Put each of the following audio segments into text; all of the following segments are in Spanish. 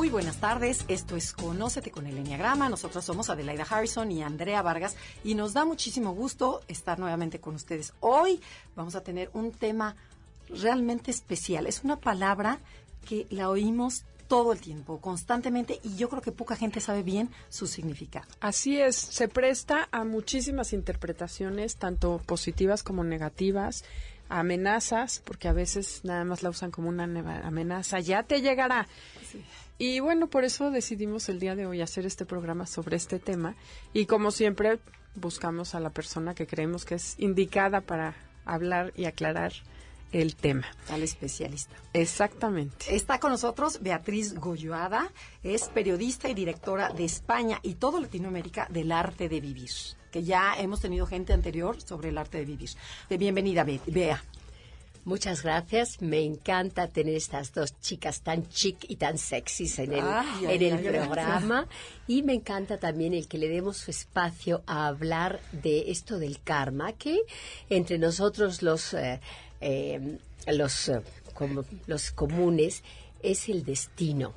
Muy buenas tardes, esto es Conócete con el Enneagrama. Nosotros somos Adelaida Harrison y Andrea Vargas y nos da muchísimo gusto estar nuevamente con ustedes. Hoy vamos a tener un tema realmente especial. Es una palabra que la oímos todo el tiempo, constantemente, y yo creo que poca gente sabe bien su significado. Así es, se presta a muchísimas interpretaciones, tanto positivas como negativas, amenazas, porque a veces nada más la usan como una amenaza, ya te llegará. Y bueno, por eso decidimos el día de hoy hacer este programa sobre este tema, y como siempre buscamos a la persona que creemos que es indicada para hablar y aclarar el tema. Al especialista. Exactamente. Está con nosotros Beatriz Goyoada, es periodista y directora de España y todo Latinoamérica del arte de vivir, que ya hemos tenido gente anterior sobre el arte de vivir. Bienvenida, Bea. Muchas gracias. Me encanta tener estas dos chicas tan chic y tan sexys en el, en el programa. Y me encanta también el que le demos su espacio a hablar de esto del karma, que entre nosotros los, eh, eh, los, eh, como, los comunes es el destino.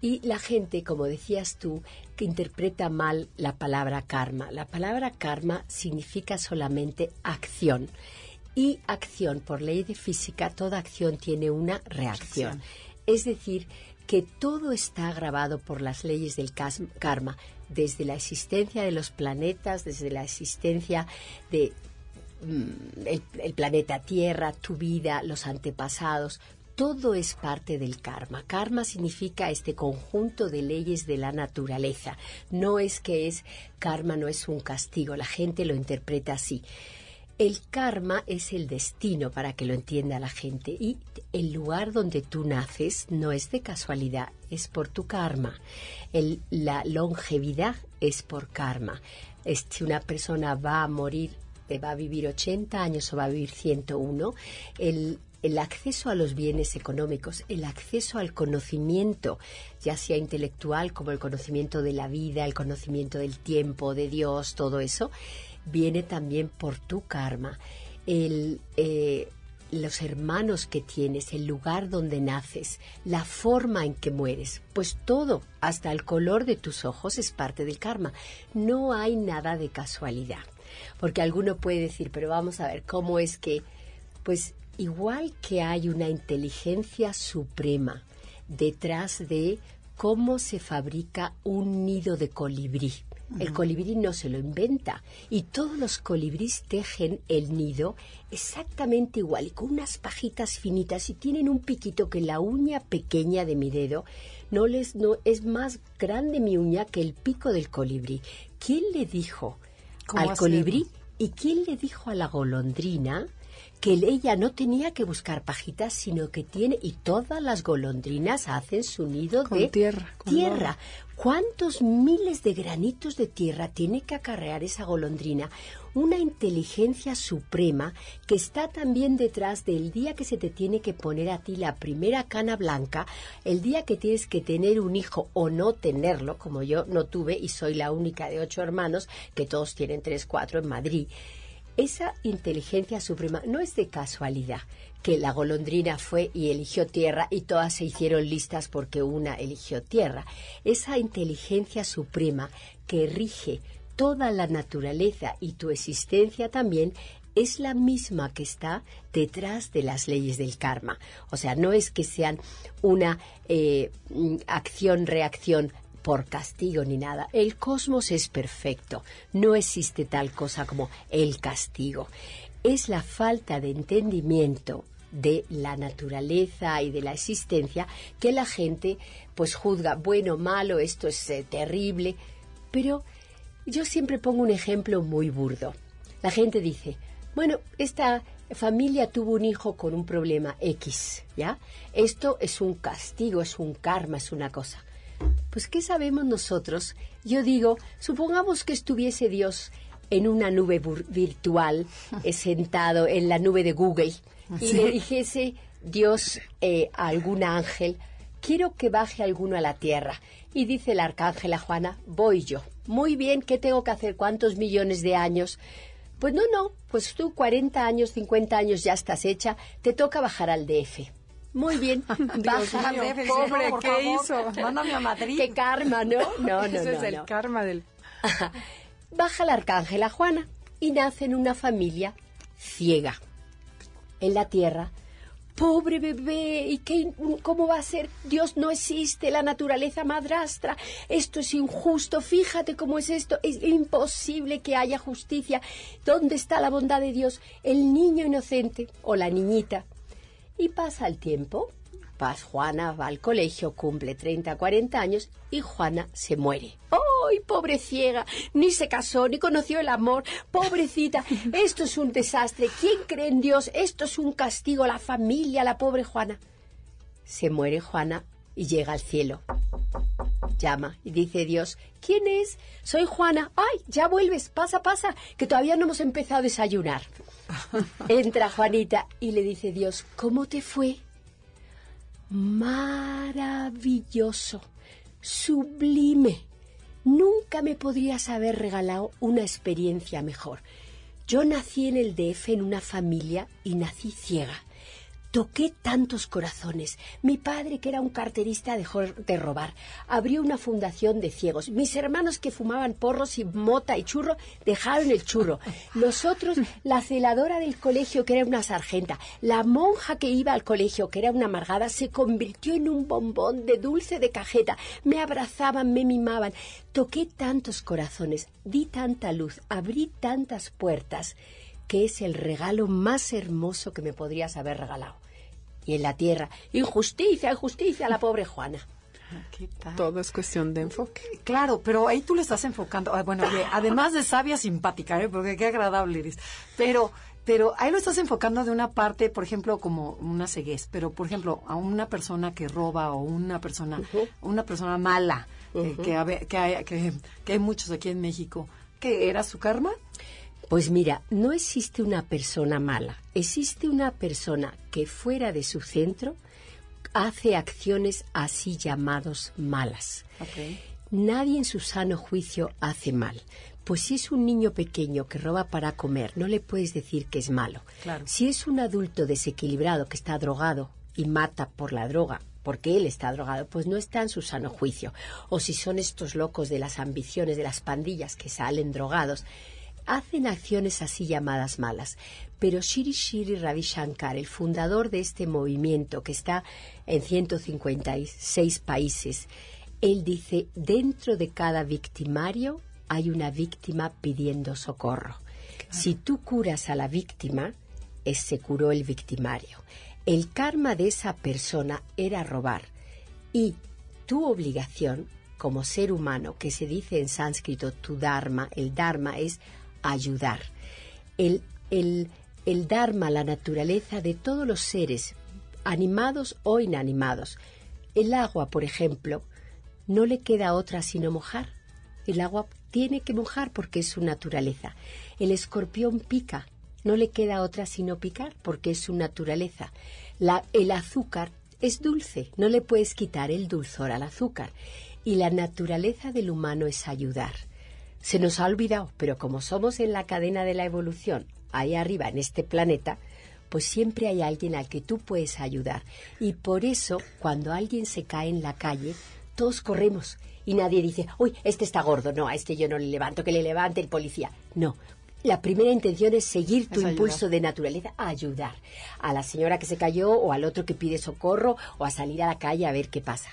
Y la gente, como decías tú, que interpreta mal la palabra karma. La palabra karma significa solamente acción y acción. Por ley de física, toda acción tiene una reacción. Es decir, que todo está grabado por las leyes del karma, desde la existencia de los planetas, desde la existencia de mm, el, planeta Tierra, tu vida, los antepasados, todo es parte del karma. Karma significa este conjunto de leyes de la naturaleza. No es que es karma, no es un castigo. La gente lo interpreta así. El karma es el destino para que lo entienda la gente y el lugar donde tú naces no es de casualidad, es por tu karma. la longevidad es por karma. si una persona va a morir, eh, va a vivir 80 años o va a vivir 101, el, el acceso a los bienes económicos, el acceso al conocimiento, ya sea intelectual como el conocimiento de la vida, el conocimiento del tiempo, de Dios, todo eso, viene también por tu karma. El, eh, los hermanos que tienes, el lugar donde naces, la forma en que mueres, pues todo, hasta el color de tus ojos es parte del karma. No hay nada de casualidad. Porque alguno puede decir, pero vamos a ver, ¿cómo es que? Pues igual que hay una inteligencia suprema detrás de cómo se fabrica un nido de colibrí. El colibrí no se lo inventa y todos los colibríes tejen el nido exactamente igual y con unas pajitas finitas y tienen un piquito que la uña pequeña de mi dedo no les no es más grande mi uña que el pico del colibrí. ¿Quién le dijo al colibrí y quién le dijo a la golondrina que ella no tenía que buscar pajitas, sino que tiene, y todas las golondrinas hacen su nido de tierra. tierra. ¿Cuántos miles de granitos de tierra tiene que acarrear esa golondrina? Una inteligencia suprema que está también detrás del día que se te tiene que poner a ti la primera cana blanca, el día que tienes que tener un hijo o no tenerlo, como yo no tuve y soy la única de ocho hermanos, que todos tienen tres, cuatro en Madrid esa inteligencia suprema no es de casualidad que la golondrina fue y eligió tierra y todas se hicieron listas porque una eligió tierra. Esa inteligencia suprema que rige toda la naturaleza y tu existencia también es la misma que está detrás de las leyes del karma. O sea, no es que sean una eh, acción-reacción por castigo ni nada. El cosmos es perfecto. No existe tal cosa como el castigo. Es la falta de entendimiento de la naturaleza y de la existencia que la gente pues juzga bueno, malo, esto es eh, terrible. Pero yo siempre pongo un ejemplo muy burdo. La gente dice, bueno, esta familia tuvo un hijo con un problema X, ¿ya? Esto es un castigo, es un karma, es una cosa. Pues, ¿qué sabemos nosotros? Yo digo, supongamos que estuviese Dios en una nube virtual, eh, sentado en la nube de Google, y le dijese Dios eh, a algún ángel, quiero que baje alguno a la tierra. Y dice el arcángel a Juana, voy yo. Muy bien, ¿qué tengo que hacer? ¿Cuántos millones de años? Pues no, no, pues tú 40 años, 50 años ya estás hecha, te toca bajar al DF. Muy bien, baja al DF. Pobre, ¿qué hizo? Mándame a Madrid. Qué karma, ¿no? No, no, Eso es el karma del... baja la arcángela Juana y nace en una familia ciega. En la tierra pobre bebé, ¿y qué, cómo va a ser? Dios no existe, la naturaleza madrastra, esto es injusto, fíjate cómo es esto, es imposible que haya justicia. ¿Dónde está la bondad de Dios? El niño inocente o la niñita. Y pasa el tiempo, Paz Juana va al colegio, cumple 30, 40 años y Juana se muere. ¡Ay, pobre ciega! Ni se casó, ni conoció el amor. Pobrecita, esto es un desastre. ¿Quién cree en Dios? Esto es un castigo. La familia, la pobre Juana. Se muere Juana y llega al cielo. Llama y dice Dios, ¿quién es? Soy Juana. ¡Ay, ya vuelves! Pasa, pasa, que todavía no hemos empezado a desayunar. Entra Juanita y le dice Dios, ¿cómo te fue? maravilloso, sublime. Nunca me podrías haber regalado una experiencia mejor. Yo nací en el DF en una familia y nací ciega. Toqué tantos corazones. Mi padre, que era un carterista, dejó de robar. Abrió una fundación de ciegos. Mis hermanos que fumaban porros y mota y churro dejaron el churro. Nosotros, la celadora del colegio, que era una sargenta. La monja que iba al colegio, que era una amargada, se convirtió en un bombón de dulce de cajeta. Me abrazaban, me mimaban. Toqué tantos corazones, di tanta luz, abrí tantas puertas que es el regalo más hermoso que me podrías haber regalado. Y en la tierra, injusticia, injusticia a la pobre Juana. Todo es cuestión de enfoque. Claro, pero ahí tú le estás enfocando. Ah, bueno, además de sabia, simpática, ¿eh? porque qué agradable eres. Pero, pero ahí lo estás enfocando de una parte, por ejemplo, como una ceguez. Pero, por ejemplo, a una persona que roba o una persona, una persona mala, eh, que, que, hay, que, que hay muchos aquí en México, ¿qué era su karma? Pues mira, no existe una persona mala, existe una persona que fuera de su centro hace acciones así llamados malas. Nadie en su sano juicio hace mal. Pues si es un niño pequeño que roba para comer, no le puedes decir que es malo. Si es un adulto desequilibrado que está drogado y mata por la droga, porque él está drogado, pues no está en su sano juicio. O si son estos locos de las ambiciones de las pandillas que salen drogados, hacen acciones así llamadas malas. Pero Shiri Shiri Ravi Shankar, el fundador de este movimiento que está en 156 países, él dice, dentro de cada victimario hay una víctima pidiendo socorro. Si tú curas a la víctima, es, se curó el victimario. El karma de esa persona era robar y tu obligación como ser humano, que se dice en sánscrito tu dharma, el dharma es ayudar. El, el, el Dharma, la naturaleza de todos los seres, animados o inanimados. El agua, por ejemplo, no le queda otra sino mojar. El agua tiene que mojar porque es su naturaleza. El escorpión pica, no le queda otra sino picar porque es su naturaleza. El azúcar es dulce, no le puedes quitar el dulzor al azúcar. Y la naturaleza del humano es ayudar. Se nos ha olvidado, pero como somos en la cadena de la evolución, ahí arriba en este planeta, pues siempre hay alguien al que tú puedes ayudar. Y por eso, cuando alguien se cae en la calle, todos corremos y nadie dice, uy, este está gordo, no, a este yo no le levanto, que le levante el policía. No. La primera intención es seguir tu impulso de naturaleza a ayudar a la señora que se cayó o al otro que pide socorro o a salir a la calle a ver qué pasa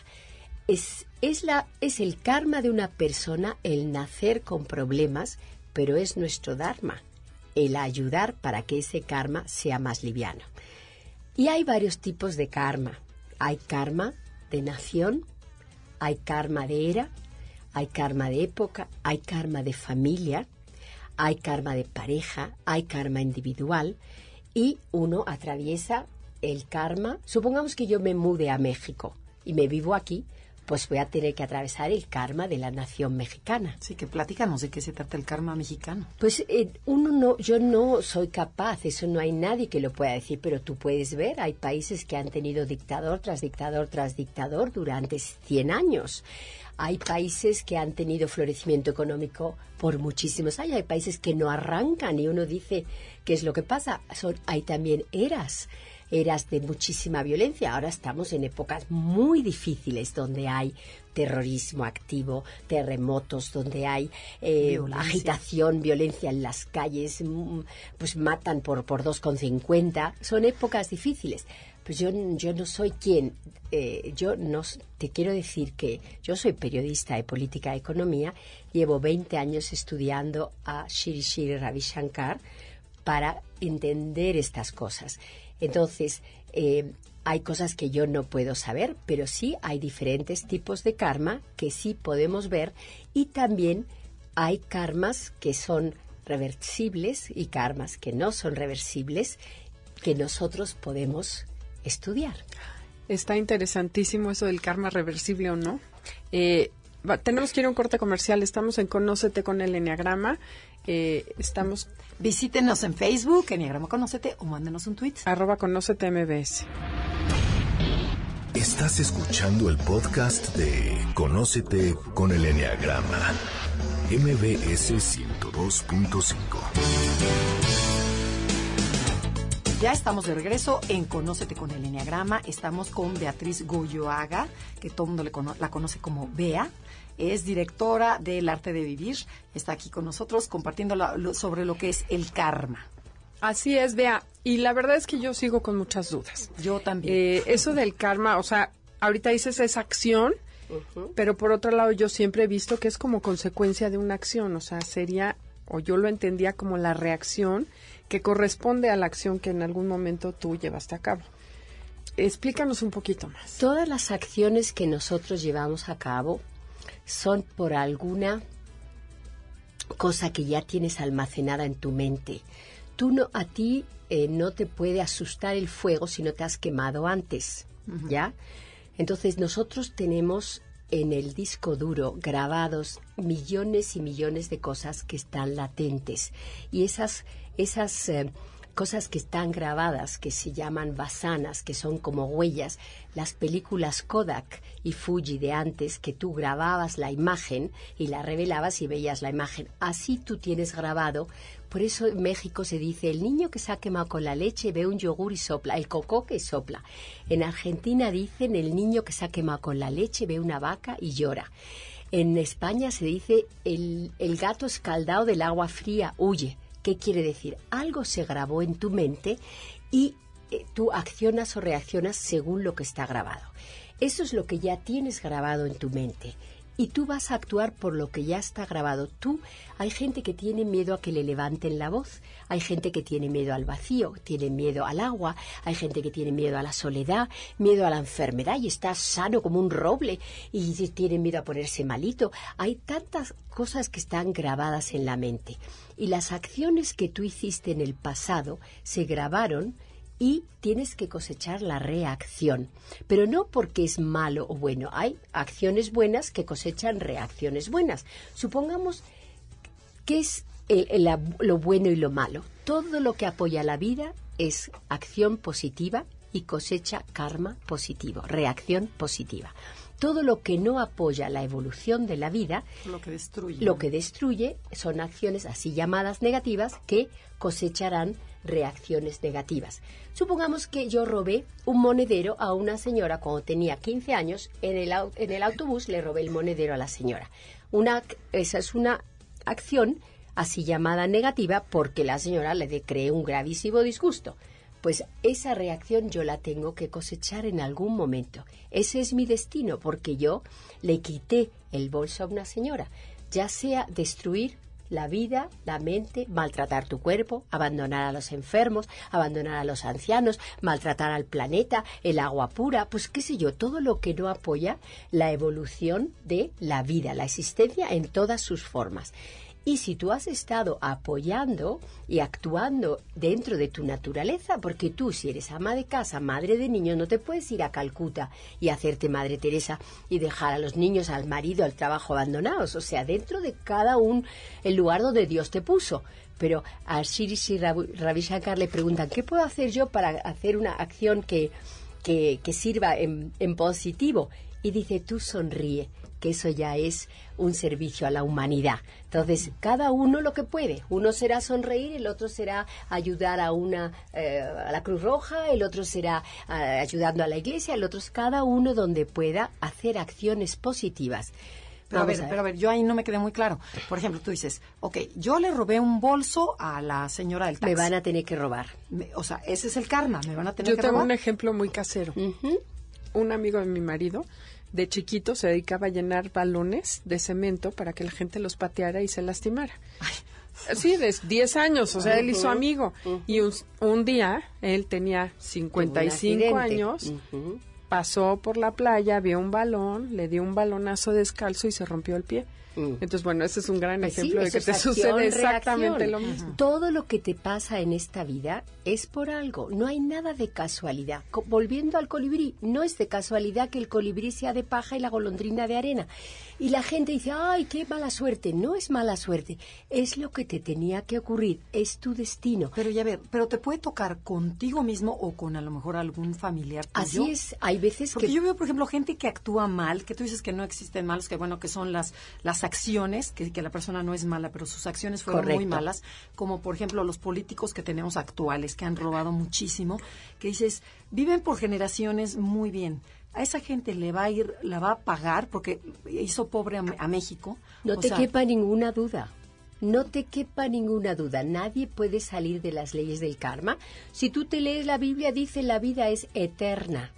es, es, la, es el karma de una persona el nacer con problemas, pero es nuestro dharma, el ayudar para que ese karma sea más liviano. Y hay varios tipos de karma. Hay karma de nación, hay karma de era, hay karma de época, hay karma de familia, hay karma de pareja, hay karma individual y uno atraviesa el karma. Supongamos que yo me mude a México y me vivo aquí, pues voy a tener que atravesar el karma de la nación mexicana. Sí, que platícanos de qué se trata el karma mexicano. Pues eh, uno no, yo no soy capaz, eso no hay nadie que lo pueda decir, pero tú puedes ver, hay países que han tenido dictador tras dictador tras dictador durante 100 años. Hay países que han tenido florecimiento económico por muchísimos años, hay países que no arrancan y uno dice, ¿qué es lo que pasa? Son, hay también eras eras de muchísima violencia. Ahora estamos en épocas muy difíciles donde hay terrorismo activo, terremotos, donde hay eh, agitación, violencia en las calles, mm, pues matan por, por 2,50. Son épocas difíciles. Pues yo, yo no soy quien, eh, yo no, te quiero decir que yo soy periodista de política y economía, llevo 20 años estudiando a Shri Ravi Shankar para entender estas cosas. Entonces, eh, hay cosas que yo no puedo saber, pero sí hay diferentes tipos de karma que sí podemos ver y también hay karmas que son reversibles y karmas que no son reversibles que nosotros podemos estudiar. Está interesantísimo eso del karma reversible o no. Eh, tenemos que ir a un corte comercial. Estamos en Conócete con el Enneagrama. Eh, estamos Visítenos en Facebook, Enneagrama Conócete, o mándenos un tweet. Arroba Conócete MBS. Estás escuchando el podcast de Conócete con el Enneagrama. MBS 102.5. Ya estamos de regreso en Conócete con el Enneagrama. Estamos con Beatriz Goyoaga, que todo el mundo la conoce como Bea es directora del arte de vivir. Está aquí con nosotros compartiendo sobre lo que es el karma. Así es, vea. Y la verdad es que yo sigo con muchas dudas. Yo también. Eh, eso del karma, o sea, ahorita dices esa acción, pero por otro lado yo siempre he visto que es como consecuencia de una acción, o sea, sería, o yo lo entendía como la reacción que corresponde a la acción que en algún momento tú llevaste a cabo. Explícanos un poquito más. Todas las acciones que nosotros llevamos a cabo son por alguna cosa que ya tienes almacenada en tu mente. Tú no, a ti eh, no te puede asustar el fuego si no te has quemado antes, ¿ya? Entonces nosotros tenemos en el disco duro grabados millones y millones de cosas que están latentes y esas esas eh, cosas que están grabadas, que se llaman basanas, que son como huellas, las películas Kodak y Fuji de antes, que tú grababas la imagen y la revelabas y veías la imagen. Así tú tienes grabado. Por eso en México se dice, el niño que se ha quemado con la leche ve un yogur y sopla, el coco que sopla. En Argentina dicen, el niño que se ha quemado con la leche ve una vaca y llora. En España se dice, el, el gato escaldado del agua fría huye. ¿Qué quiere decir? Algo se grabó en tu mente y eh, tú accionas o reaccionas según lo que está grabado. Eso es lo que ya tienes grabado en tu mente y tú vas a actuar por lo que ya está grabado. Tú, hay gente que tiene miedo a que le levanten la voz, hay gente que tiene miedo al vacío, tiene miedo al agua, hay gente que tiene miedo a la soledad, miedo a la enfermedad y está sano como un roble y tiene miedo a ponerse malito. Hay tantas cosas que están grabadas en la mente y las acciones que tú hiciste en el pasado se grabaron y tienes que cosechar la reacción. Pero no porque es malo o bueno. Hay acciones buenas que cosechan reacciones buenas. Supongamos que es lo bueno y lo malo. Todo lo que apoya la vida es acción positiva y cosecha karma positivo, reacción positiva. Todo lo que no apoya la evolución de la vida, lo que destruye, lo que destruye son acciones así llamadas negativas que cosecharán reacciones negativas. Supongamos que yo robé un monedero a una señora cuando tenía 15 años, en el, en el autobús le robé el monedero a la señora. Una, esa es una acción así llamada negativa porque la señora le cree un gravísimo disgusto. Pues esa reacción yo la tengo que cosechar en algún momento. Ese es mi destino porque yo le quité el bolso a una señora, ya sea destruir la vida, la mente, maltratar tu cuerpo, abandonar a los enfermos, abandonar a los ancianos, maltratar al planeta, el agua pura, pues qué sé yo, todo lo que no apoya la evolución de la vida, la existencia en todas sus formas. Y si tú has estado apoyando y actuando dentro de tu naturaleza, porque tú si eres ama de casa, madre de niños, no te puedes ir a Calcuta y hacerte Madre Teresa y dejar a los niños, al marido, al trabajo abandonados. O sea, dentro de cada un el lugar donde Dios te puso. Pero a Shri Shri Ravi Shankar le preguntan, ¿qué puedo hacer yo para hacer una acción que, que, sirva en, en positivo? Y dice, tú sonríe que eso ya es un servicio a la humanidad. Entonces, cada uno lo que puede. Uno será sonreír, el otro será ayudar a una eh, a la Cruz Roja, el otro será eh, ayudando a la iglesia, el otro es cada uno donde pueda hacer acciones positivas. Pero a, ver, pero a ver, yo ahí no me quedé muy claro. Por ejemplo, tú dices, ok, yo le robé un bolso a la señora del taxi. Me van a tener que robar. o sea, ese es el karma, me van a tener que robar. Yo tengo un ejemplo muy casero. Un amigo de mi marido de chiquito se dedicaba a llenar balones de cemento para que la gente los pateara y se lastimara. Sí, de 10 años, o sea, él hizo amigo. Y un, día, él tenía 55 años, pasó por la playa, vio un balón, le dio un balonazo descalzo y se rompió el pie. Mm. Entonces, bueno, ese es un gran pues ejemplo de que te sucede exactamente lo mismo. Todo lo que te pasa en esta vida es por algo, no hay nada de casualidad. volviendo al colibrí, no es de casualidad que el colibrí sea de paja y la golondrina de arena. Y la gente dice, ay, qué mala suerte. No es mala suerte, es lo que te tenía que ocurrir, es tu destino. Pero ya ver, pero te puede tocar contigo mismo o con a lo mejor algún familiar tuyo. Así es, hay veces Porque que... yo veo, por ejemplo, gente que actúa mal, que tú dices que no existen malos, que bueno, que son las, las acciones, que, que la persona no es mala, pero sus acciones fueron muy malas, como por ejemplo los políticos que tenemos actuales, que han robado muchísimo, que dices, viven por generaciones muy bien a esa gente le va a ir, la va a pagar porque hizo pobre a, México. No te quepa ninguna duda. No te quepa ninguna duda, nadie puede salir de las leyes del karma. Si tú te lees la Biblia, dice la vida es eterna.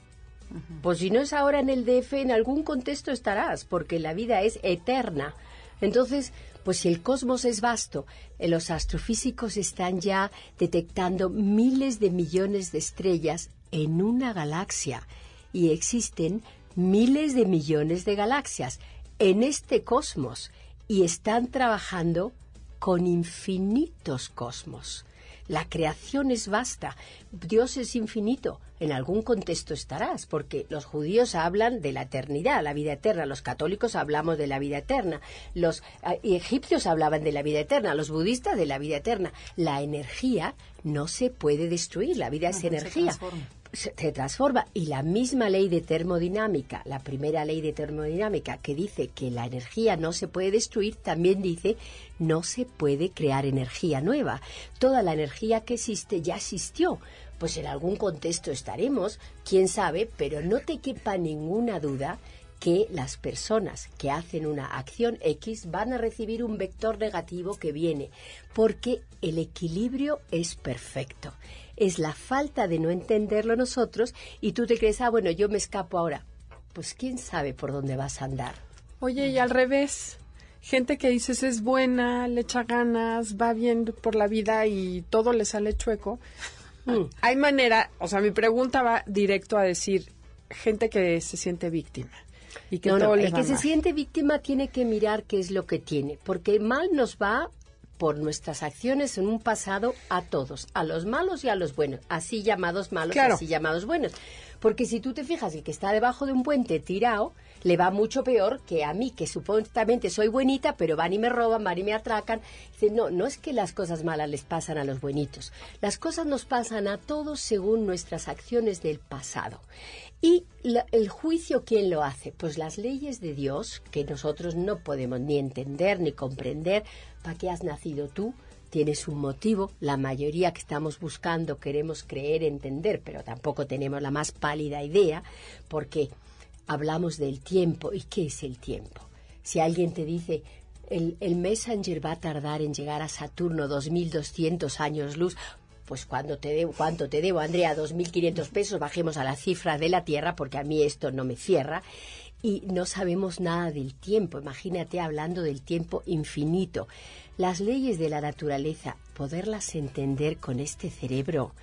Pues si no es ahora en el DF, en algún contexto estarás, porque la vida es eterna. Entonces, pues si el cosmos es vasto, eh, los astrofísicos están ya detectando miles de millones de estrellas en una galaxia y existen miles de millones de galaxias en este cosmos y están trabajando con infinitos cosmos. La creación es vasta, Dios es infinito. En algún contexto estarás, porque los judíos hablan de la eternidad, la vida eterna, los católicos hablamos de la vida eterna, los eh, egipcios hablaban de la vida eterna, los budistas de la vida eterna. La energía no se puede destruir, la vida es energía se, transforma y la misma ley de termodinámica, la primera ley de termodinámica que dice que la energía no se puede destruir, también dice no se puede crear energía nueva. Toda la energía que existe ya existió. Pues en algún contexto estaremos, quién sabe, pero no te quepa ninguna duda que las personas que hacen una acción X van a recibir un vector negativo que viene, porque el equilibrio es perfecto es la falta de no entenderlo nosotros y tú te crees, ah, bueno, yo me escapo ahora. Pues quién sabe por dónde vas a andar. Oye, y al revés, gente que dices es buena, le echa ganas, va bien por la vida y todo le sale chueco. Mm. Hay manera, o sea, mi pregunta va directo a decir, gente que se siente víctima. Y que no, el que se siente víctima tiene que mirar qué es lo que tiene, porque mal nos va por nuestras acciones en un pasado a todos, a los malos y a los buenos, así llamados malos y así llamados buenos. Porque si tú te fijas, el que está debajo de un puente tirado, le va mucho peor que a mí, que supuestamente soy buenita, pero van y me roban, van y me atracan. Dice, no, no es que las cosas malas les pasan a los buenitos. Las cosas nos pasan a todos según nuestras acciones del pasado. Y el juicio, ¿quién lo hace? Pues las leyes de Dios, que nosotros no podemos ni entender ni comprender. ¿Para qué has nacido tú? Tienes un motivo. La mayoría que estamos buscando queremos creer, entender, pero tampoco tenemos la más pálida idea, porque hablamos del tiempo. ¿Y qué es el tiempo? Si alguien te dice, el, el Messenger va a tardar en llegar a Saturno 2200 años luz, pues cuando te debo, cuánto te debo, Andrea, 2.500 pesos, bajemos a la cifra de la Tierra, porque a mí esto no me cierra, y no sabemos nada del tiempo. Imagínate hablando del tiempo infinito. Las leyes de la naturaleza, poderlas entender con este cerebro,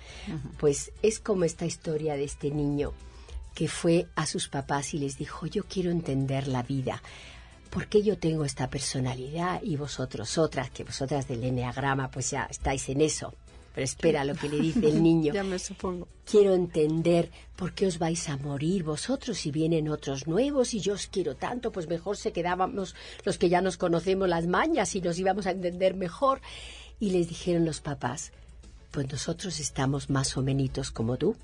pues es como esta historia de este niño que fue a sus papás y les dijo, yo quiero entender la vida. ¿por qué yo tengo esta personalidad y vosotros otras, que vosotras del Enneagrama pues ya estáis en eso? Pero espera lo que le dice el niño. ya me supongo. Quiero entender por qué os vais a morir vosotros y vienen otros nuevos y yo os quiero tanto, pues mejor se quedábamos los que ya nos conocemos las mañas y nos íbamos a entender mejor. Y les dijeron los papás, pues nosotros estamos más o menos como tú.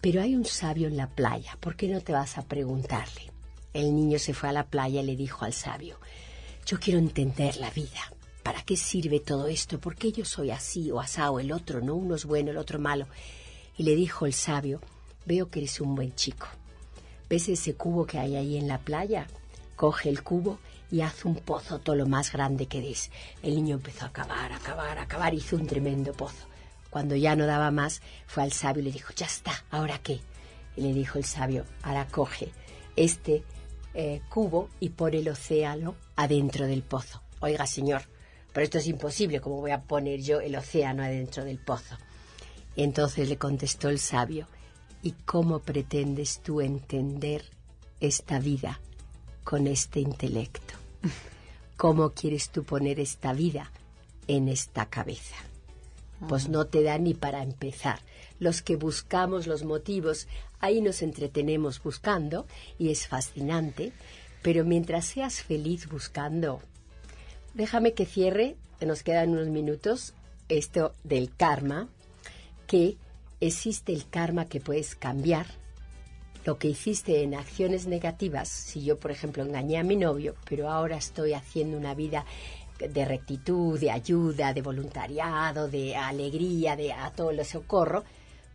Pero hay un sabio en la playa, ¿por qué no te vas a preguntarle? El niño se fue a la playa y le dijo al sabio, yo quiero entender la vida. ¿Para qué sirve todo esto? ¿Por qué yo soy así o asado el otro, no? Uno es bueno, el otro malo. Y le dijo el sabio, veo que eres un buen chico. ¿Ves ese cubo que hay ahí en la playa? Coge el cubo y haz un pozo todo lo más grande que des. El niño empezó a cavar, a cavar, a cavar, hizo un tremendo pozo. Cuando ya no daba más, fue al sabio y le dijo, ya está, ¿ahora qué? Y le dijo el sabio, ahora coge este eh, cubo y pone el océano adentro del pozo. Oiga, señor, pero esto es imposible, ¿cómo voy a poner yo el océano adentro del pozo? Entonces le contestó el sabio, ¿y cómo pretendes tú entender esta vida con este intelecto? ¿Cómo quieres tú poner esta vida en esta cabeza? Pues no te da ni para empezar. Los que buscamos los motivos, ahí nos entretenemos buscando y es fascinante, pero mientras seas feliz buscando, déjame que cierre, nos quedan unos minutos, esto del karma, que existe el karma que puedes cambiar. Lo que hiciste en acciones negativas, si yo, por ejemplo, engañé a mi novio, pero ahora estoy haciendo una vida de rectitud, de ayuda, de voluntariado, de alegría, de a todo lo socorro,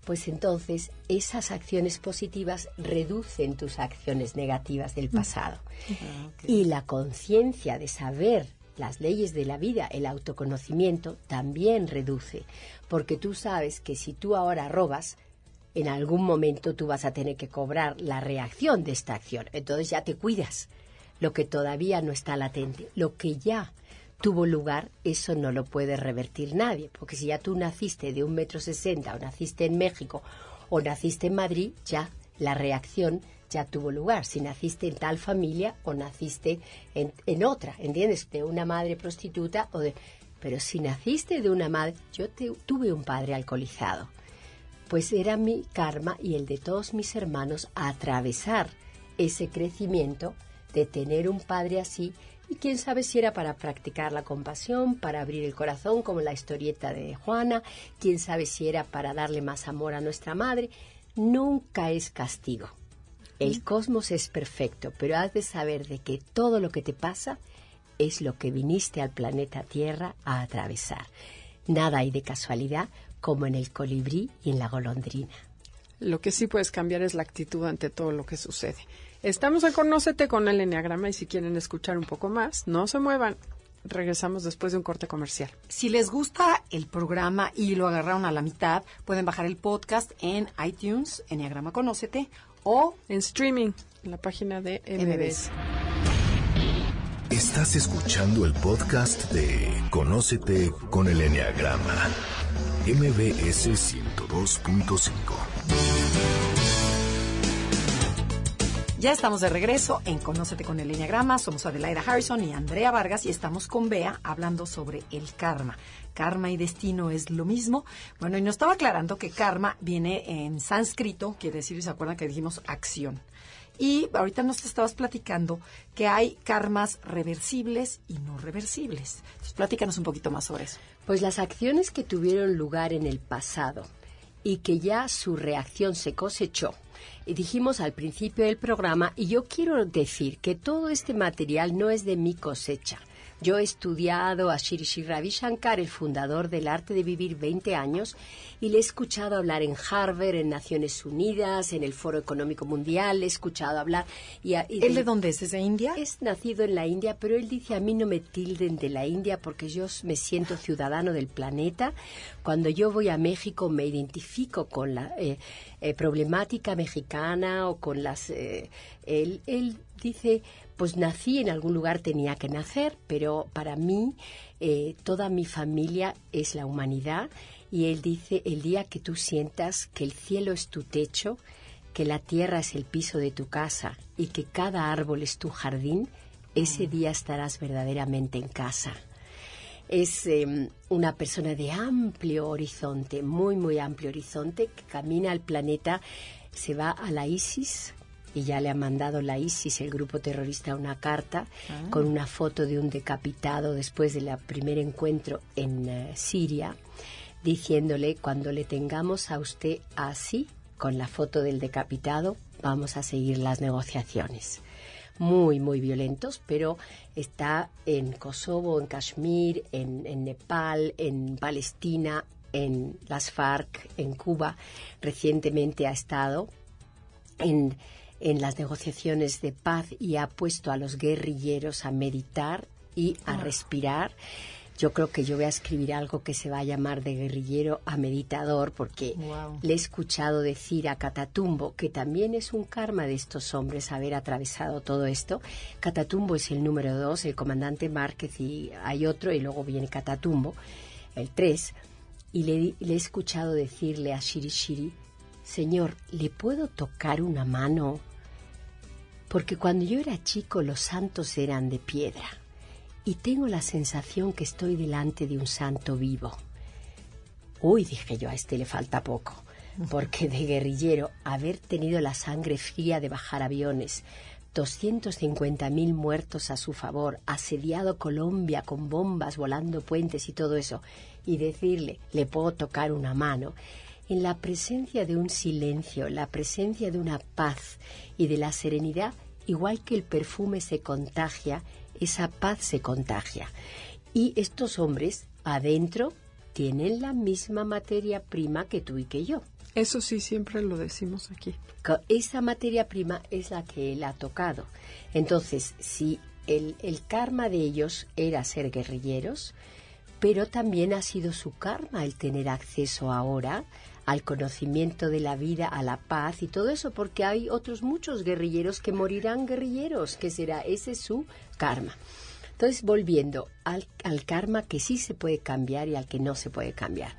pues entonces esas acciones positivas reducen tus acciones negativas del pasado. Ah, y la conciencia de saber las leyes de la vida, el autoconocimiento, también reduce, porque tú sabes que si tú ahora robas, en algún momento tú vas a tener que cobrar la reacción de esta acción. Entonces ya te cuidas. Lo que todavía no está latente, lo que ya tuvo lugar, eso no lo puede revertir nadie, porque si ya tú naciste de un metro sesenta o naciste en México o naciste en Madrid, ya la reacción ya tuvo lugar, si naciste en tal familia o naciste en, otra, ¿entiendes? De una madre prostituta o de... Pero si naciste de una madre, yo tuve un padre alcoholizado, pues era mi karma y el de todos mis hermanos atravesar ese crecimiento de tener un padre así y quién sabe si era para practicar la compasión, para abrir el corazón como la historieta de Juana, quién sabe si era para darle más amor a nuestra madre, nunca es castigo. El cosmos es perfecto, pero has de saber de que todo lo que te pasa es lo que viniste al planeta Tierra a atravesar. Nada hay de casualidad como en el colibrí y en la golondrina. Lo que sí puedes cambiar es la actitud ante todo lo que sucede. Estamos en Conócete con el Enneagrama y si quieren escuchar un poco más, no se muevan. Regresamos después de un corte comercial. Si les gusta el programa y lo agarraron a la mitad, pueden bajar el podcast en iTunes, Enneagrama Conócete, o en streaming, en la página de MBS. Estás escuchando el podcast de Conócete con el Enneagrama, MBS 102.5. Ya estamos de regreso en Conócete con el Enneagrama. Somos Adelaida Harrison y Andrea Vargas y estamos con Bea hablando sobre el karma karma y destino es lo mismo. Bueno, y nos estaba aclarando que karma viene en sánscrito, quiere decir, ¿se acuerdan que dijimos acción? Y ahorita nos estabas platicando que hay karmas reversibles y no reversibles. Entonces, platícanos un poquito más sobre eso. Pues las acciones que tuvieron lugar en el pasado y que ya su reacción se cosechó. Dijimos al principio del programa, y yo quiero decir que todo este material no es de mi cosecha. Yo he estudiado a Shri Ravi Shankar, el fundador del arte de vivir 20 años, y le he escuchado hablar en Harvard, en Naciones Unidas, en el Foro Económico Mundial, he escuchado hablar. Y, ¿Él de dónde es? ¿Es de India? Es nacido en la India, pero él dice a mí no me tilden de la India porque yo me siento ciudadano del planeta. Cuando yo voy a México me identifico con la eh, eh, problemática mexicana o con las... Eh, él, él dice, pues nací en algún lugar, tenía que nacer, pero para mí eh, toda mi familia es la humanidad y él dice, el día que tú sientas que el cielo es tu techo, que la tierra es el piso de tu casa y que cada árbol es tu jardín, ese día estarás verdaderamente en casa. Es em, una persona de amplio horizonte, muy, muy amplio horizonte, que camina al planeta, se va a la ISIS, y ya le ha mandado la ISIS, el grupo terrorista, una carta ah. con una foto de un decapitado después del primer encuentro en eh, Siria, diciéndole, cuando le tengamos a usted así, con la foto del decapitado, vamos a seguir las negociaciones muy, muy violentos, pero está en Kosovo, en Kashmir, en, Nepal, en Palestina, en las FARC, en Cuba. Recientemente ha estado en, en las negociaciones de paz y ha puesto a los guerrilleros a meditar y a ah. respirar yo creo que yo voy a escribir algo que se va a llamar de guerrillero a meditador, porque le he escuchado decir a Catatumbo, que también es un karma de estos hombres haber atravesado todo esto. Catatumbo es el número dos, el comandante Márquez y hay otro, y luego viene Catatumbo, el tres. Y le, le he escuchado decirle a Shiri Shiri, Señor, ¿le puedo tocar una mano? Porque cuando yo era chico los santos eran de piedra y tengo la sensación que estoy delante de un santo vivo. Uy, dije yo, a este le falta poco, porque de guerrillero, haber tenido la sangre fría de bajar aviones, 250.000 muertos a su favor, asediado Colombia con bombas volando puentes y todo eso, y decirle, le puedo tocar una mano, en la presencia de un silencio, la presencia de una paz y de la serenidad, igual que el perfume se contagia, esa paz se contagia. Y estos hombres adentro tienen la misma materia prima que tú y que yo. Eso sí, siempre lo decimos aquí. Esa materia prima es la que él ha tocado. Entonces, si el, el karma de ellos era ser guerrilleros, pero también ha sido su karma el tener acceso ahora al conocimiento de la vida, a la paz y todo eso, porque hay otros muchos guerrilleros que morirán guerrilleros, que será ese su karma. Entonces, volviendo al, al karma que sí se puede cambiar y al que no se puede cambiar.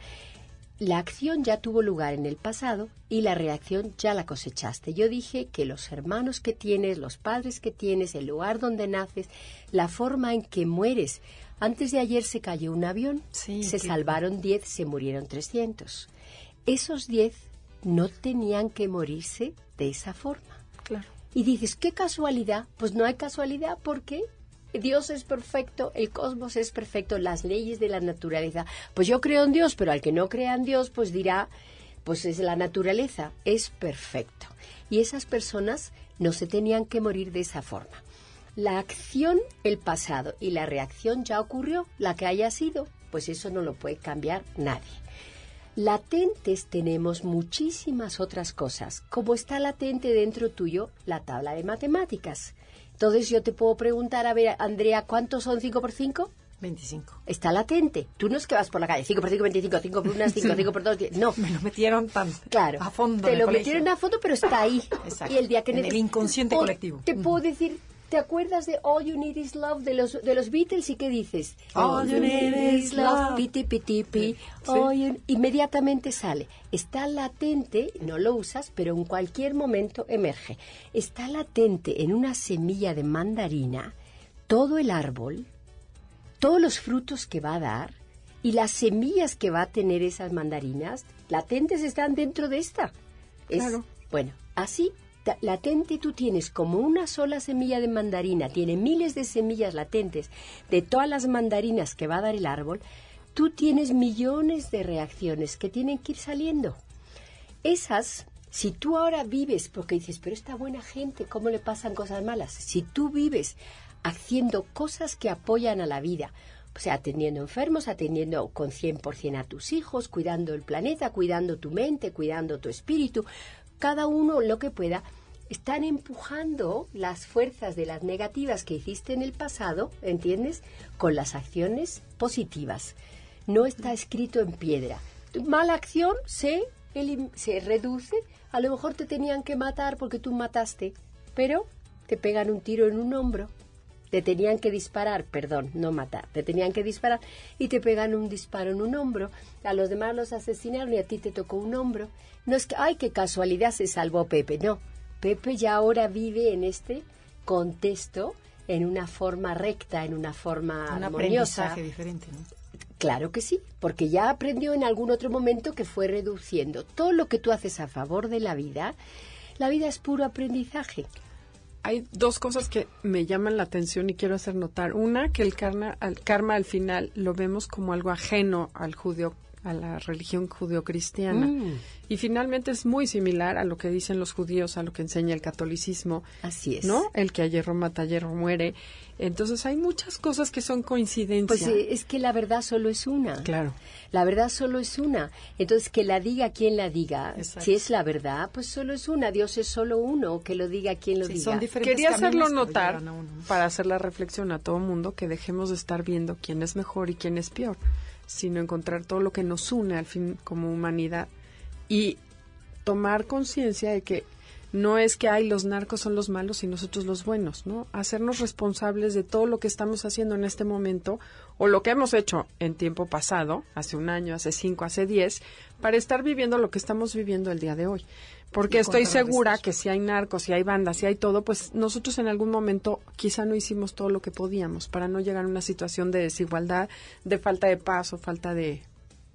La acción ya tuvo lugar en el pasado y la reacción ya la cosechaste. Yo dije que los hermanos que tienes, los padres que tienes, el lugar donde naces, la forma en que mueres. Antes de ayer se cayó un avión, se salvaron 10, se murieron 300 esos diez no tenían que morirse de esa forma. Claro. Y dices, ¿qué casualidad? Pues no hay casualidad porque Dios es perfecto, el cosmos es perfecto, las leyes de la naturaleza. Pues yo creo en Dios, pero al que no crea en Dios, pues dirá, pues es la naturaleza, es perfecto. Y esas personas no se tenían que morir de esa forma. La acción, el pasado, y la reacción ya ocurrió, la que haya sido, pues eso no lo puede cambiar nadie. Latentes tenemos muchísimas otras cosas, como está latente dentro tuyo la tabla de matemáticas. Entonces yo te puedo preguntar, a ver, Andrea, ¿cuántos son 5 por 5? 25. Está latente. Tú no es que vas por la calle, 5 por 5, 25, 5 por 1, 5, 5 por 2, 10. No. Me lo metieron tan claro, a fondo. Te lo metieron a fondo, pero está ahí. Exacto. Y el día que en el inconsciente colectivo. Te puedo decir ¿Te acuerdas de All You Need Is Love de los, de los Beatles? ¿Y qué dices? All, You Need Is Love. Piti, piti, pi. Inmediatamente sale. Está latente, no lo usas, pero en cualquier momento emerge. Está latente en una semilla de mandarina todo el árbol, todos los frutos que va a dar y las semillas que va a tener esas mandarinas latentes están dentro de esta. claro. Bueno, así latente tú tienes como una sola semilla de mandarina, tiene miles de semillas latentes de todas las mandarinas que va a dar el árbol, tú tienes millones de reacciones que tienen que ir saliendo. Esas, si tú ahora vives, porque dices, pero esta buena gente, ¿cómo le pasan cosas malas? Si tú vives haciendo cosas que apoyan a la vida, o sea, atendiendo enfermos, atendiendo con 100% a tus hijos, cuidando el planeta, cuidando tu mente, cuidando tu espíritu, cada uno lo que pueda, están empujando las fuerzas de las negativas que hiciste en el pasado, ¿entiendes? Con las acciones positivas. No está escrito en piedra. Mala acción se, se reduce. A lo mejor te tenían que matar porque tú mataste, pero te pegan un tiro en un hombro. Te tenían que disparar, perdón, no matar, te tenían que disparar y te pegan un disparo en un hombro. A los demás los asesinaron y a ti te tocó un hombro. No es que, ay, qué casualidad se salvó Pepe, no Pepe ya ahora vive en este contexto en una forma recta, en una forma Un armoniosa. aprendizaje diferente, ¿no? Claro que sí, porque ya aprendió en algún otro momento que fue reduciendo. Todo lo que tú haces a favor de la vida, la vida es puro aprendizaje. Hay dos cosas que me llaman la atención y quiero hacer notar. Una, que el karma, al, karma al final lo vemos como algo ajeno al judío a la religión judio-cristiana. Mm. Y finalmente es muy similar a lo que dicen los judíos, a lo que enseña el catolicismo. Así es. ¿No? El que a hierro mata, a hierro muere. Entonces hay muchas cosas que son coincidencias. Pues es que la verdad solo es una. Claro. La verdad solo es una. Entonces, que la diga quien la diga. Exacto. Si es la verdad, pues solo es una. Dios es solo uno. Que lo diga quien lo Sí, diga. son diferentes Quería hacerlo notar para hacer la reflexión a todo mundo que dejemos de estar viendo quién es mejor y quién es peor, sino encontrar todo lo que nos une al fin como humanidad y tomar conciencia de que no es que hay los narcos son los malos y nosotros los buenos, ¿no? Hacernos responsables de todo lo que estamos haciendo en este momento o lo que hemos hecho en tiempo pasado, hace un año, hace cinco, hace diez, para estar viviendo lo que estamos viviendo el día de hoy. Porque estoy segura que si hay narcos, si hay bandas, si hay todo, pues nosotros en algún momento quizá no hicimos todo lo que podíamos para no llegar a una situación de desigualdad, de falta de paz o falta de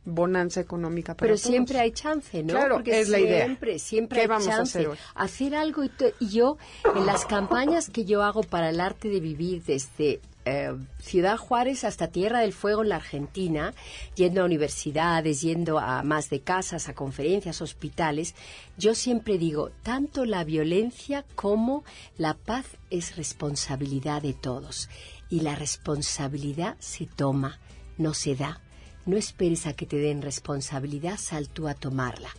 bonanza económica. para Pero todos. siempre hay chance, ¿no? Claro, Porque es la idea. Siempre, siempre ¿Qué hay vamos a chance. hacer hoy? Hacer algo y, y yo, en las campañas que yo hago para el arte de vivir desde eh, Ciudad Juárez hasta Tierra del Fuego en la Argentina, yendo a universidades, yendo a más de casas, a conferencias, hospitales, yo siempre digo, tanto la violencia como la paz es responsabilidad de todos. Y la responsabilidad se toma, no se da. No esperes a que te den responsabilidad, sal tú a tomarla.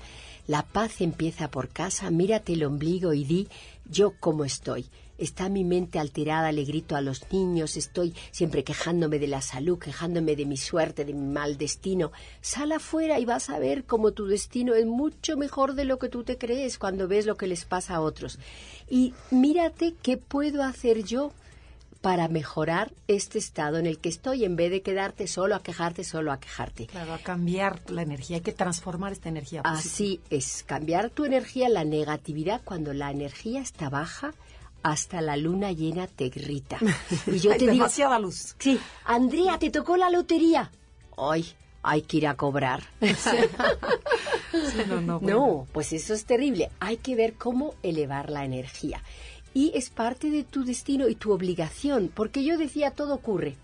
La paz empieza por casa, mírate el ombligo y di, yo cómo estoy. Está mi mente alterada, le grito a los niños, estoy siempre quejándome de la salud, quejándome de mi suerte, de mi mal destino. Sal afuera y vas a ver cómo tu destino es mucho mejor de lo que tú te crees cuando ves lo que les pasa a otros. Y mírate qué puedo hacer yo para mejorar este estado en el que estoy, en vez de quedarte solo a quejarte, solo a quejarte. Claro, a cambiar la energía. Hay que transformar esta energía. positiva. Así es, cambiar tu energía, la negatividad, cuando la energía está baja, hasta la luna llena te grita. Y yo Hay te digo, demasiada luz. sí, Andrea, te tocó la lotería. Hoy hay que ir a cobrar. No, no, bueno. No, pues eso es terrible. Hay que ver cómo elevar la energía. Y es parte de tu destino y tu obligación, porque yo decía, todo ocurre.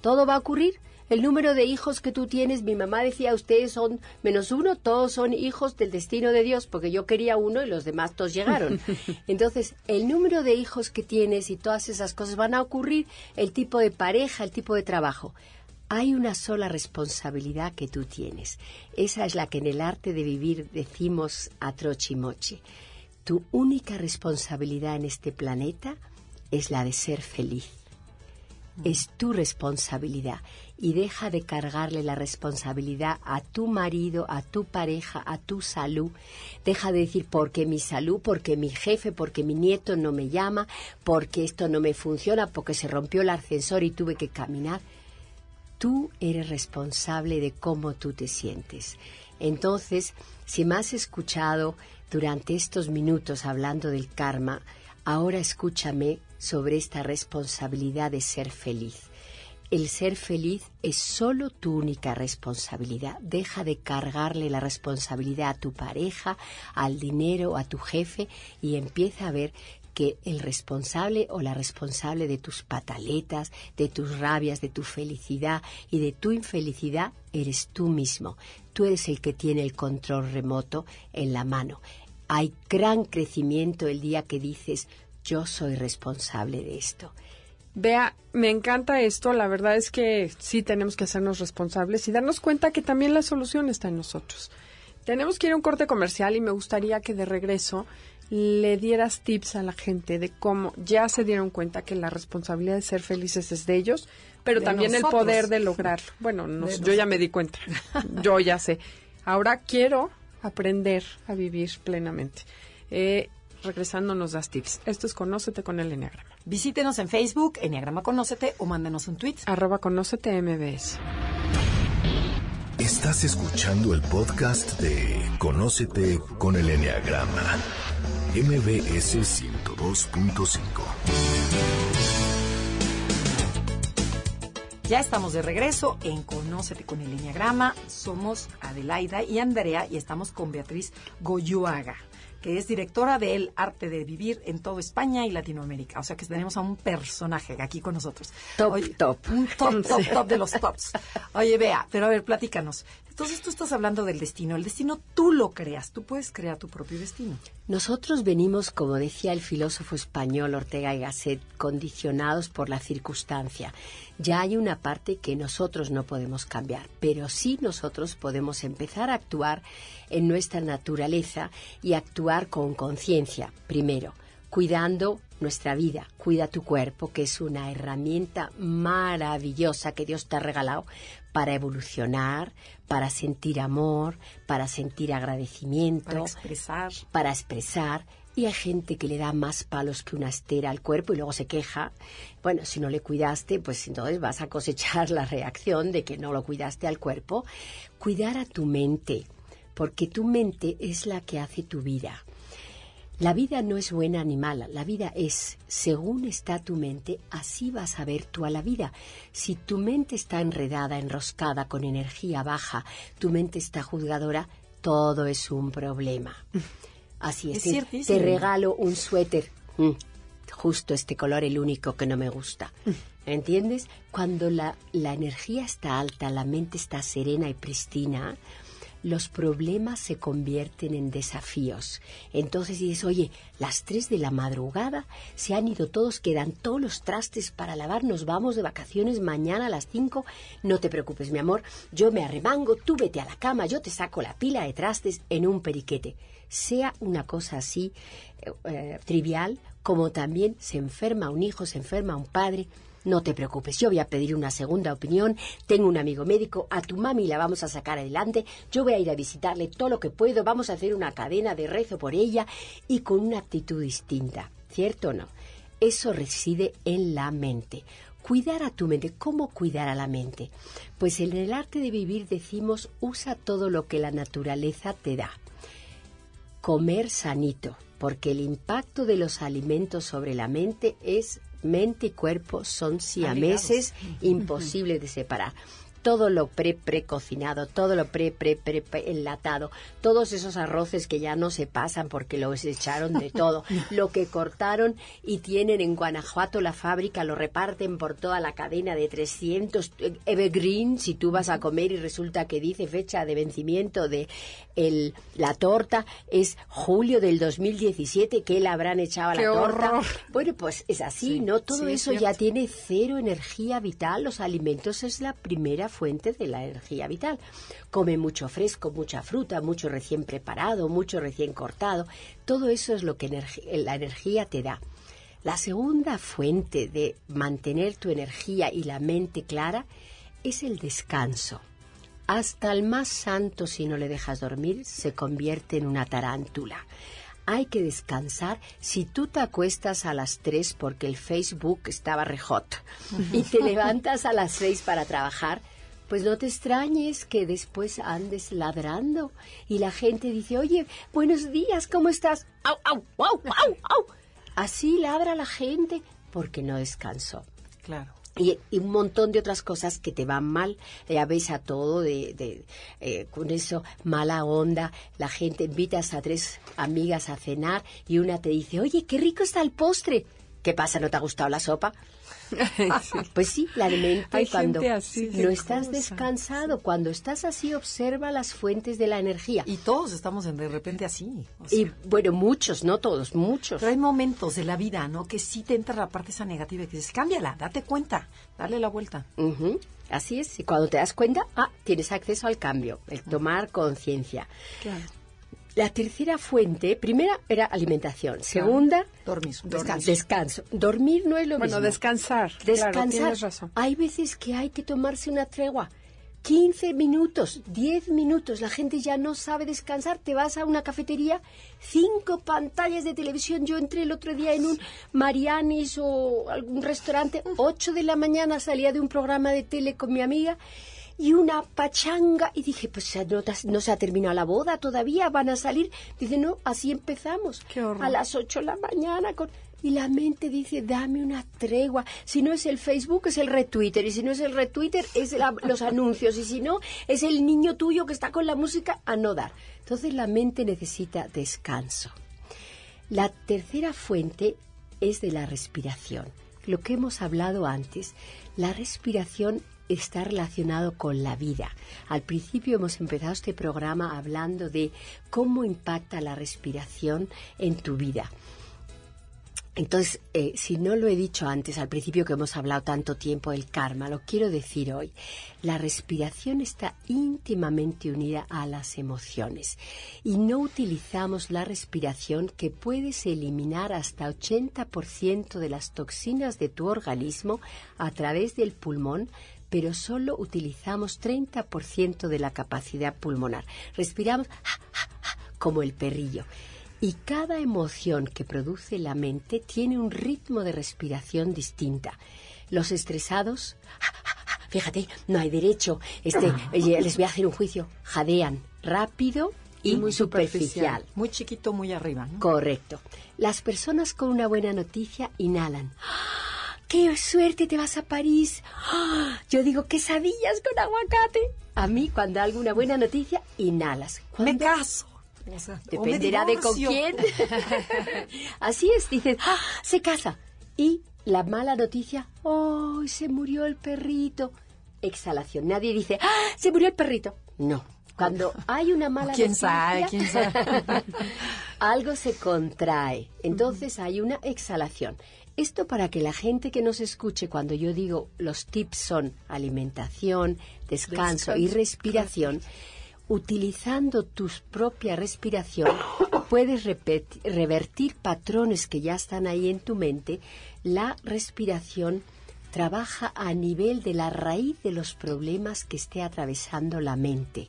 Todo va a ocurrir. El número de hijos que tú tienes, mi mamá decía, ustedes son menos uno, todos son hijos del destino de Dios, porque yo quería uno y los demás todos llegaron. Entonces, el número de hijos que tienes y todas esas cosas van a ocurrir, el tipo de pareja, el tipo de trabajo. Hay una sola responsabilidad que tú tienes. Esa es la que en el arte de vivir decimos a trochimoche. Tu única responsabilidad en este planeta es la de ser feliz. Es tu responsabilidad y deja de cargarle la responsabilidad a tu marido, a tu pareja, a tu salud. Deja de decir porque mi salud, porque mi jefe, porque mi nieto no me llama, porque esto no me funciona, porque se rompió el ascensor y tuve que caminar tú eres responsable de cómo tú te sientes. Entonces, si me has escuchado durante estos minutos hablando del karma, ahora escúchame sobre esta responsabilidad de ser feliz. El ser feliz es solo tu única responsabilidad. Deja de cargarle la responsabilidad a tu pareja, al dinero, a tu jefe y empieza a ver que el responsable o la responsable de tus pataletas, de tus rabias, de tu felicidad y de tu infelicidad eres tú mismo. Tú eres el que tiene el control remoto en la mano. Hay gran crecimiento el día que dices yo soy responsable de esto. Vea, me encanta esto. La verdad es que sí tenemos que hacernos responsables y darnos cuenta que también la solución está en nosotros. Tenemos que ir a un corte comercial y me gustaría que de regreso le dieras tips a la gente de cómo ya se dieron cuenta que la responsabilidad de ser felices es de ellos, pero De también el poder de lograrlo. Bueno, nos- De yo ya me di cuenta. Yo ya sé. Ahora quiero aprender a vivir plenamente. Eh, regresando nos das tips. Esto es Conócete con el Enneagrama. Visítenos en Facebook, Enneagrama Conócete, o mándenos un tweet. Arroba Conócete MBS. Estás escuchando el podcast de Conócete con el Enneagrama. MBS 102.5. Ya estamos de regreso en Conócete con el Enneagrama. Somos Adelaida y Andrea y estamos con Beatriz Goyoaga que es directora del Arte de Vivir en toda España y Latinoamérica. O sea que tenemos a un personaje aquí con nosotros. Top, top. Un top, top, top de los tops. Oye, vea, pero a ver, platícanos. Entonces tú estás hablando del destino. El destino tú lo creas. Tú puedes crear tu propio destino. Nosotros venimos, como decía el filósofo español Ortega y Gasset, condicionados por la circunstancia. Ya hay una parte que nosotros no podemos cambiar, pero sí nosotros podemos empezar a actuar en nuestra naturaleza y actuar con conciencia, primero, cuidando nuestra vida, cuida tu cuerpo, que es una herramienta maravillosa que Dios te ha regalado para evolucionar, para sentir amor, para sentir agradecimiento, para expresar. Para expresar. Y hay gente que le da más palos que una estera al cuerpo y luego se queja. Bueno, si no le cuidaste, pues entonces vas a cosechar la reacción de que no lo cuidaste al cuerpo. Cuidar a tu mente, porque tu mente es la que hace tu vida. La vida no es buena ni mala, la vida es, según está tu mente, así vas a ver tú a la vida. Si tu mente está enredada, enroscada, con energía baja, tu mente está juzgadora, todo es un problema. Así es. es te regalo un suéter. Mm, justo este color, el único que no me gusta. ¿Entiendes? Cuando la, la energía está alta, la mente está serena y pristina, los problemas se convierten en desafíos. Entonces dices, oye, las tres de la madrugada se han ido todos, quedan todos los trastes para lavar, nos vamos de vacaciones mañana a las cinco. No te preocupes, mi amor, yo me arremango, tú vete a la cama, yo te saco la pila de trastes en un periquete. Sea una cosa así eh, eh, trivial, como también se enferma un hijo, se enferma un padre, no te preocupes, yo voy a pedir una segunda opinión. Tengo un amigo médico, a tu mami la vamos a sacar adelante. Yo voy a ir a visitarle todo lo que puedo. Vamos a hacer una cadena de rezo por ella y con una actitud distinta. ¿Cierto o no? Eso reside en la mente. Cuidar a tu mente. ¿Cómo cuidar a la mente? Pues en el arte de vivir decimos usa todo lo que la naturaleza te da. Comer sanito, porque el impacto de los alimentos sobre la mente es mente y cuerpo son siameses imposibles de separar todo lo pre precocinado, todo lo pre pre pre, enlatado, todos esos arroces que ya no se pasan porque los echaron de todo, lo que cortaron y tienen en Guanajuato la fábrica lo reparten por toda la cadena de 300 eh, evergreen si tú vas a comer y resulta que dice fecha de vencimiento de el, la torta es julio del 2017 que le habrán echado a la torta. Bueno, pues es así, ¿no? Todo eso ya tiene cero energía vital, los alimentos es la primera fuente de la energía vital. Come mucho fresco, mucha fruta, mucho recién preparado, mucho recién cortado. Todo eso es lo que la energía te da. La segunda fuente de mantener tu energía y la mente clara es el descanso. Hasta el más santo, si no le dejas dormir, se convierte en una tarántula hay que descansar si tú te acuestas a las 3 porque el Facebook estaba rehot y te levantas a las 6 para trabajar, pues no te extrañes que después andes ladrando y la gente dice, oye, buenos días, ¿cómo estás? ¡Au, au, au, au, au! Así ladra la gente porque no descansó. Claro. Y, un montón de otras cosas que te van mal. Ya ves a todo de, de eh, con eso, mala onda. La gente invitas a tres amigas a cenar y una te dice, oye, qué rico está el postre. ¿Qué pasa? ¿No te ha gustado la sopa? Pues sí, la mente cuando no estás descansado, cuando estás así, observa las fuentes de la energía. Y todos estamos de repente así. Y bueno, muchos, no todos, muchos. Pero hay momentos de la vida, ¿no? Que sí te entra la parte esa negativa y que dices, cámbiala, date cuenta, dale la vuelta. Así es, y cuando te das cuenta, ah, tienes acceso al cambio, el tomar conciencia. Claro. La tercera fuente, primera era alimentación, segunda dormir, descanso. Dormir no es lo mismo. Bueno, descansar. Descansar. razón. Hay veces que hay que tomarse una tregua. 15 minutos, 10 minutos, la gente ya no sabe descansar, te vas a una cafetería, cinco pantallas de televisión, yo entré el otro día en un Marianis o algún restaurante, 8 de la mañana salía de un programa de tele con mi amiga y una pachanga. Y dije, pues no, no, se ha terminado la boda todavía, van a salir. Dice, no, así empezamos. Qué horror. A las ocho de la mañana. Con... y la mente dice, dame una tregua. Si no es el Facebook, es el retweeter. Y si no es el retweeter, es los anuncios. Y si no, es el niño tuyo que está con la música a no dar. Entonces la mente necesita descanso. La tercera fuente es de la respiración. Lo que hemos hablado antes, la respiración está relacionado con la vida. Al principio hemos empezado este programa hablando de cómo impacta la respiración en tu vida. Entonces, eh, si no lo he dicho antes, al principio que hemos hablado tanto tiempo del karma, lo quiero decir hoy. La respiración está íntimamente unida a las emociones y no utilizamos la respiración que puedes eliminar hasta 80% de las toxinas de tu organismo a través del pulmón pero solo utilizamos 30% de la capacidad pulmonar. Respiramos como el perrillo. Y cada emoción que produce la mente tiene un ritmo de respiración distinta. Los estresados, fíjate, no hay derecho, este, les voy a hacer un juicio, jadean rápido y muy superficial. Muy chiquito, muy arriba. Correcto. Las personas con una buena noticia inhalan. ¡Qué suerte te vas a París! Yo digo, quesadillas con aguacate. A mí, cuando hago una buena noticia, inhalas. Me caso. Dependerá de con quién. Así es, dices, ¡Ah, se casa. Y la mala noticia, ¡oh, se murió el perrito! Exhalación. Nadie dice, ¡ah, se murió el perrito! No. Cuando hay una mala ¿Quién noticia, sabe? ¿Quién sabe? algo se contrae. Entonces hay una exhalación. Esto para que la gente que nos escuche cuando yo digo los tips son alimentación, descanso, y respiración, utilizando tu propia respiración, puedes revertir patrones que ya están ahí en tu mente. La respiración trabaja a nivel de la raíz de los problemas que esté atravesando la mente.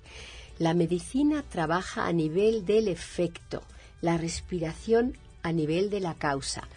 La medicina trabaja a nivel del efecto, la respiración a nivel de la causa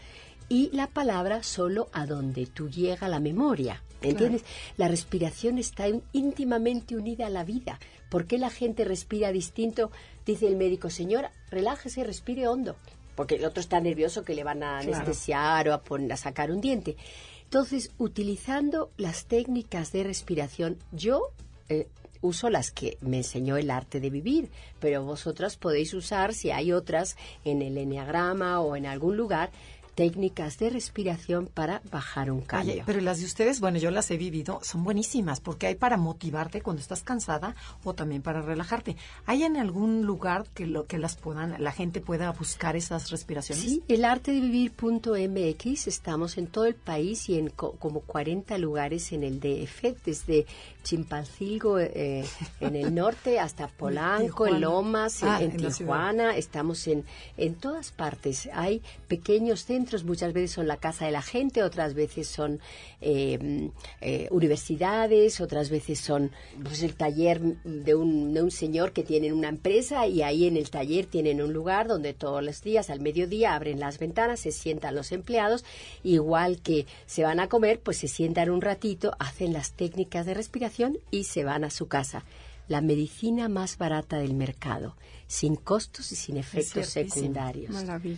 y la palabra solo a donde tú llega la memoria. ¿Entiendes? La respiración está íntimamente unida a la vida. ¿Por qué la gente respira distinto? Dice el médico, señora, relájese, respire hondo. Porque el otro está nervioso que le van a anestesiar o a, poner, a sacar un diente. Entonces, utilizando las técnicas de respiración, yo eh, uso las que me enseñó el arte de vivir, pero vosotras podéis usar, si hay otras, en el enneagrama o en algún lugar, técnicas de respiración para bajar un cambio. pero las de ustedes, bueno, yo las he vivido, son buenísimas porque hay para motivarte cuando estás cansada o también para relajarte. ¿Hay en algún lugar que lo que las puedan la gente pueda buscar esas respiraciones? Sí, el arte de vivir.mx, estamos en todo el país y en como 40 lugares en el DF, desde Chimpalcilgo eh, en el norte hasta Polanco, en Lomas, ah, en, Tijuana, estamos en en todas partes. Hay pequeños centros muchas veces son la casa de la gente, otras veces son eh, eh, universidades, otras veces son pues, el taller de un, de un señor que tiene una empresa y ahí en el taller tienen un lugar donde todos los días al mediodía abren las ventanas, se sientan los empleados, igual que se van a comer, pues se sientan un ratito, hacen las técnicas de respiración y se van a su casa la medicina más barata del mercado, sin costos y sin efectos secundarios.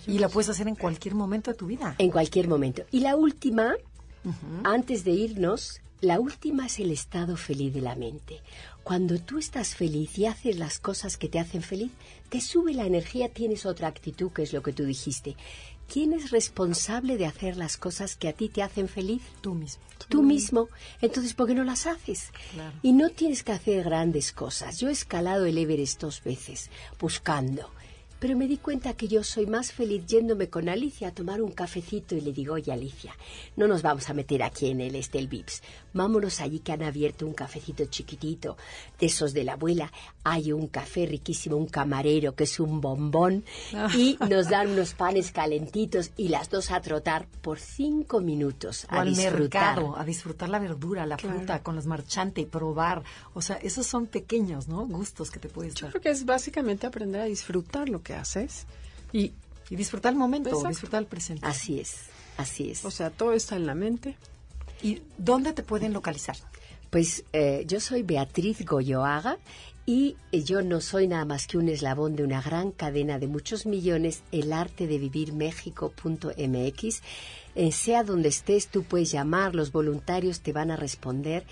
Y la puedes hacer en cualquier momento de tu vida. En cualquier momento. Y la última, antes de irnos, la última es el estado feliz de la mente. Cuando tú estás feliz y haces las cosas que te hacen feliz, te sube la energía, tienes otra actitud, que es lo que tú dijiste. ¿Quién es responsable de hacer las cosas que a ti te hacen feliz? Tú mismo. Tú mismo. Entonces, ¿por qué no las haces? Y no tienes que hacer grandes cosas. Yo he escalado el Everest dos veces, buscando pero me di cuenta que yo soy más feliz yéndome con Alicia a tomar un cafecito y le digo, oye Alicia, no nos vamos a meter aquí en el Estel Vips, vámonos allí que han abierto un cafecito chiquitito, de esos de la abuela, hay un café riquísimo, un camarero que es un bombón y nos dan unos panes calentitos y las dos a trotar por cinco minutos a disfrutar. mercado, a disfrutar la verdura, la fruta con los marchantes y probar, o sea, esos son pequeños, ¿no? Gustos que te puedes Yo creo que es básicamente aprender a disfrutar lo que haces y, disfrutar el momento, disfrutar el presente. Así es, así es. O sea, todo está en la mente. ¿Y dónde te pueden localizar? Pues eh, yo soy Beatriz Goyoaga y yo no soy nada más que un eslabón de una gran cadena de muchos millones, el arte de vivir México.mx. Eh, sea donde estés, tú puedes llamar, los voluntarios te van a responder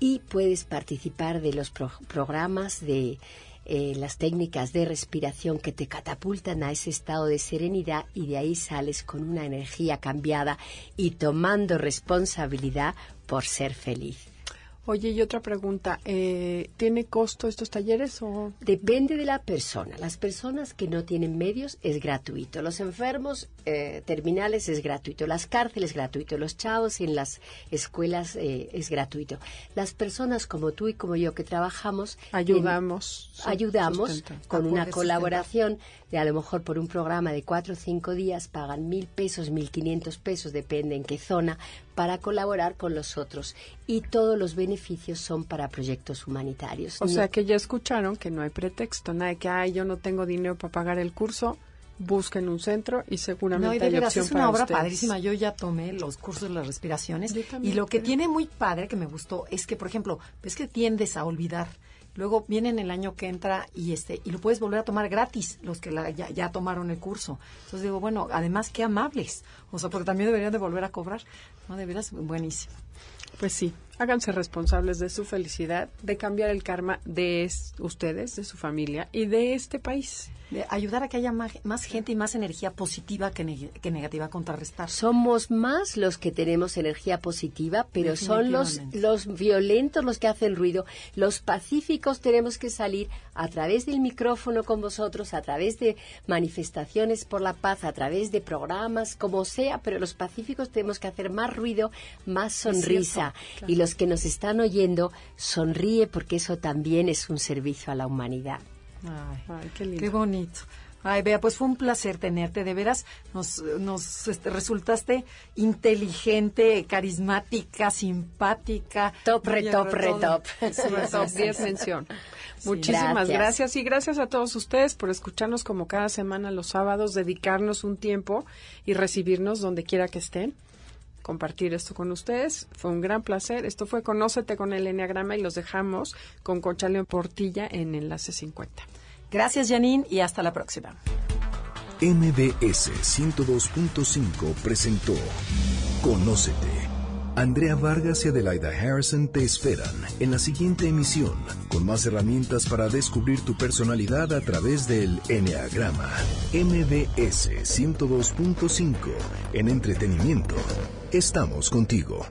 y puedes participar de los programas de eh, las técnicas de respiración que te catapultan a ese estado de serenidad y de ahí sales con una energía cambiada y tomando responsabilidad por ser feliz. Oye, y otra pregunta, eh, ¿tiene costo estos talleres o...? Depende de la persona. Las personas que no tienen medios es gratuito. Los enfermos eh, terminales es gratuito. Las cárceles es gratuito. Los chavos en las escuelas eh, es gratuito. Las personas como tú y como yo que trabajamos... Ayudamos. ayudamos con una colaboración de a lo mejor por un programa de cuatro o cinco días pagan mil pesos, mil quinientos pesos, depende en qué zona, para colaborar con los otros. Y todos los beneficios son para proyectos humanitarios. O sea que ya escucharon que no hay pretexto, nada de que, ay, yo no tengo dinero para pagar el curso, busquen un centro y seguramente no, y hay es una obra padrísima. Yo ya tomé los cursos de las respiraciones y lo que tiene muy padre que me gustó es que, por ejemplo, ves que tiendes a olvidar. Luego viene en el año que entra y este y lo puedes volver a tomar gratis los que ya, tomaron el curso. Entonces digo bueno además qué amables. O sea porque también deberían de volver a cobrar. No de veras buenísimo. Pues sí háganse responsables de su felicidad de cambiar el karma de ustedes de su familia y de este país de ayudar a que haya más, gente y más energía positiva que, negativa contrarrestar. Somos más los que tenemos energía positiva, pero son los, los violentos los que hacen ruido. Los pacíficos tenemos que salir a través del micrófono con vosotros, a través de manifestaciones por la paz, a través de programas, como sea, pero los pacíficos tenemos que hacer más ruido, más sonrisa. Y los que nos están oyendo, sonríe porque eso también es un servicio a la humanidad. Ay, qué lindo. Qué bonito. Ay, Bea, pues fue un placer tenerte, de veras, nos, nos este, resultaste inteligente, carismática, simpática. Top, re, top, re, top. top 10 mención. Muchísimas gracias. y gracias a todos ustedes por escucharnos como cada semana los sábados, dedicarnos un tiempo y recibirnos donde quiera que estén compartir esto con ustedes. Fue un gran placer. Esto fue Conócete con el Enneagrama y los dejamos con Concha León Portilla en Enlace 50. Gracias, Janine, y hasta la próxima. MBS 102.5 presentó Conócete. Andrea Vargas y Adelaida Harrison te esperan en la siguiente emisión con más herramientas para descubrir tu personalidad a través del Enneagrama. MBS 102.5 en entretenimiento Estamos contigo.